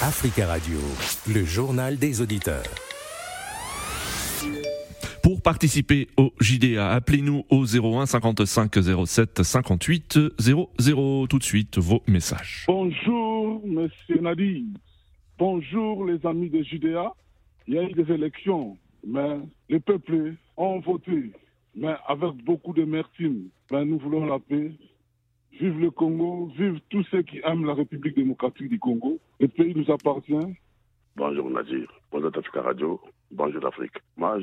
Africa Radio, le journal des auditeurs. Pour participer au JDA, appelez-nous au 01 55 07 58 00. Tout de suite, vos messages. Bonjour, monsieur Nadi. Bonjour, les amis de JDA. Il y a eu des élections, mais les peuples ont voté, mais avec beaucoup de mertine. Mais nous voulons la paix. Vive le Congo, vive tous ceux qui aiment la République démocratique du Congo. Le pays nous appartient. Bonjour Nadir, bonjour Africa Radio, bonjour l'Afrique. Moi,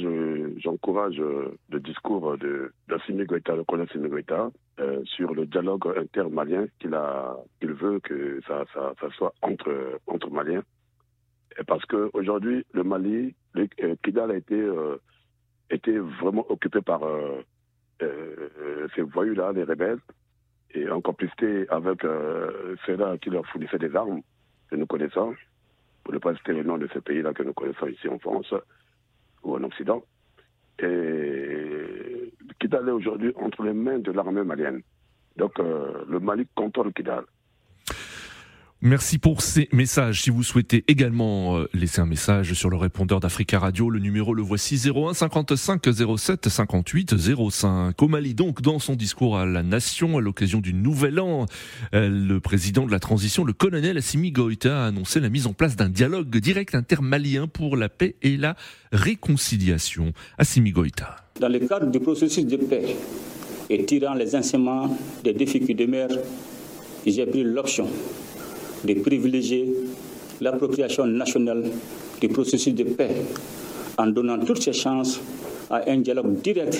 j'encourage euh, le discours de d'Assimi Goïta, le colonel Assimi Goïta, euh, sur le dialogue intermalien qu'il qu'il veut que ça, soit entre Maliens. Et parce que aujourd'hui, le Mali, le, euh, Kidal a été vraiment occupé par ces voyous-là, les rebelles, et en complicité avec ceux-là qui leur fournissaient des armes que nous connaissons pour ne pas citer le nom de ce pays-là que nous connaissons ici en France ou en Occident, et Kidal est aujourd'hui entre les mains de l'armée malienne. Donc euh, le Mali contrôle Kidal. Merci pour ces messages. Si vous souhaitez également euh, laisser un message sur le répondeur d'Africa Radio, le numéro le voici 01 55 07 58 05. Au Mali donc, dans son discours à la nation à l'occasion du nouvel an, euh, le président de la transition, le colonel Assimi Goïta, a annoncé la mise en place d'un dialogue direct intermalien pour la paix et la réconciliation. Assimi Goïta. Dans le cadre du processus de paix et tirant les enseignements des défis qui demeurent, j'ai pris l'option de privilégier l'appropriation nationale du processus de paix en donnant toutes ses chances à un dialogue direct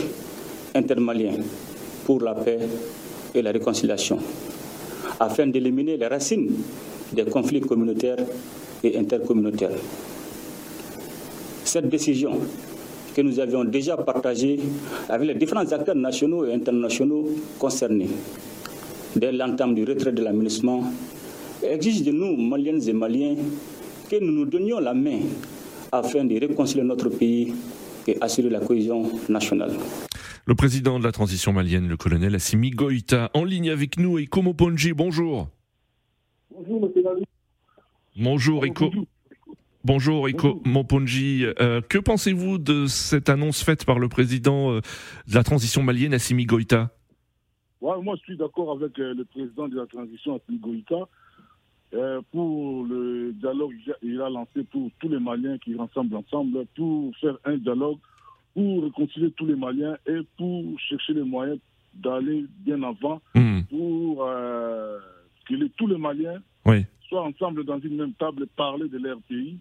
intermalien pour la paix et la réconciliation, afin d'éliminer les racines des conflits communautaires et intercommunautaires. Cette décision que nous avions déjà partagée avec les différents acteurs nationaux et internationaux concernés dès l'entame du retrait de l'aménagement exige de nous, Maliennes et Maliens, que nous nous donnions la main afin de réconcilier notre pays et assurer la cohésion nationale. Le président de la transition malienne, le colonel Assimi Goïta, en ligne avec nous, et Ponji, bonjour. Bonjour, monsieur Bonjour, Eko. Bonjour, Eko Moponji. Euh, que pensez-vous de cette annonce faite par le président euh, de la transition malienne, Assimi Goïta? Ouais, Moi, je suis d'accord avec euh, le président de la transition, Assimi Goïta. Euh, pour le dialogue qu'il a lancé pour tous les Maliens qui rassemblent ensemble, pour faire un dialogue, pour réconcilier tous les Maliens et pour chercher les moyens d'aller bien avant, hmm. pour euh, que tous les Maliens soient ensemble dans une même table, parler de leur pays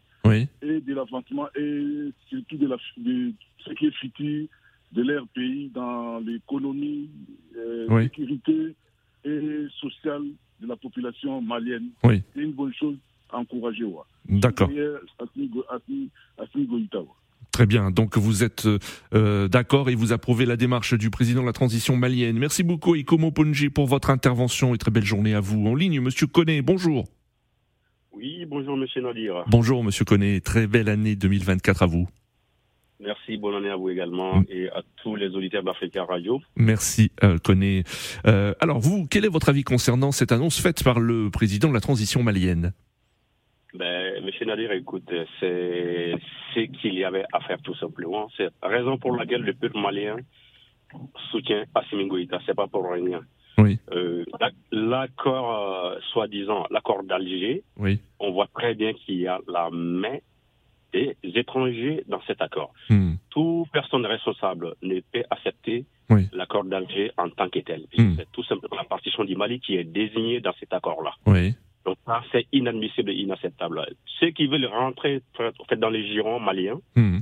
et de l'avancement et surtout de, la, ce qui est futur de leur pays dans l'économie, euh, la sécurité et sociale de la population malienne. Oui. C'est une bonne chose à encourager. D'accord. Très bien. Donc vous êtes euh, d'accord et vous approuvez la démarche du président de la transition malienne. Merci beaucoup Ikomo Ponji pour votre intervention et très belle journée à vous. En ligne, Monsieur Koné, bonjour. Oui, bonjour Monsieur Nadir. Bonjour Monsieur Koné, très belle année 2024 à vous. Merci, bonne année à vous également mm. et à tous les auditeurs d'Africa Radio. Merci, euh, euh, alors vous, quel est votre avis concernant cette annonce faite par le président de la transition malienne? Ben, Monsieur Nadir, écoute, c'est ce qu'il y avait à faire tout simplement. C'est la raison pour laquelle le peuple malien soutient Assimi Goïta. C'est pas pour rien. Oui. Euh, l'accord, soi-disant, l'accord d'Alger, oui. on voit très bien qu'il y a la main des étrangers dans cet accord. Hmm. Toute personne responsable ne peut accepter l'accord d'Alger en tant que tel. Hmm. C'est tout simplement la partition du Mali qui est désignée dans cet accord-là. Oui. Donc ça, c'est inadmissible et inacceptable. Ceux qui veulent rentrer dans les girons maliens, hmm.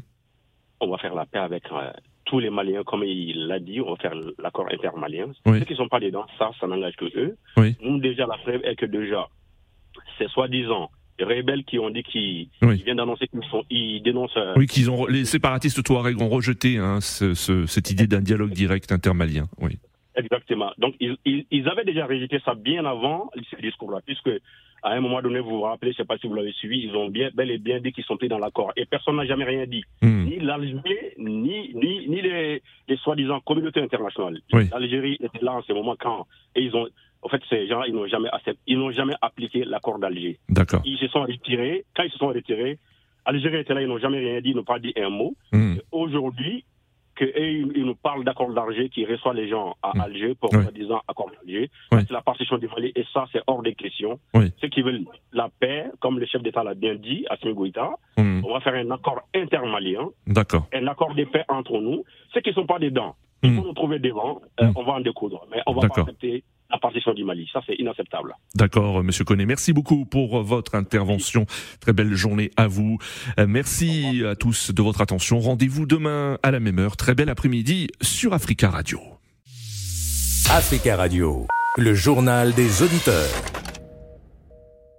on va faire la paix avec euh, tous les Maliens, comme il l'a dit, on va faire l'accord intermalien. Oui. Ceux qui ne sont pas dedans, ça, ça n'engage que eux. Nous, déjà, la preuve est que déjà, c'est soi-disant rebelles qui ont dit qu'ils viennent d'annoncer qu'ils ils dénoncent. Euh, oui, qu'ils ont les séparatistes Touareg ont rejeté hein, cette idée d'un dialogue direct intermalien. Oui. Exactement. Donc ils, ils, avaient déjà rejeté ça bien avant ce discours-là, puisque à un moment donné, vous vous rappelez, je ne sais pas si vous l'avez suivi, ils ont bien, bel et bien dit qu'ils sont pris dans l'accord. Et personne n'a jamais rien dit. Hmm. Ni l'Algérie, ni, ni, les, les soi-disant communautés internationales. Oui. L'Algérie était là en ce moment quand, et ils ont, En fait, ces gens, ils n'ont jamais, ils n'ont jamais appliqué l'accord d'Alger. D'accord. Ils se sont retirés. Quand ils se sont retirés, Algérie était là, ils n'ont jamais rien dit, ils n'ont pas dit un mot. Hmm. Aujourd'hui, qu'ils nous parlent d'accord d'Alger qui reçoit les gens à hmm. Alger pour, ouais. disant, accord d'Alger. C'est la partition du Mali et ça, c'est hors des questions. Ceux qui veulent la paix, comme le chef d'État l'a bien dit, à Goïta, hmm. on va faire un accord intermalien. D'accord. Un accord de paix entre nous. Ceux qui ne sont pas dedans, il faut nous trouver devant, euh, on va en découdre. Mais on va pas accepter la partition du Mali. Ça, c'est inacceptable. D'accord, Monsieur Connet. Merci beaucoup pour votre intervention. Très belle journée à vous. Euh, merci à tous de votre attention. Rendez-vous demain à la même heure. Très bel après-midi sur Africa Radio. Africa Radio, le journal des auditeurs.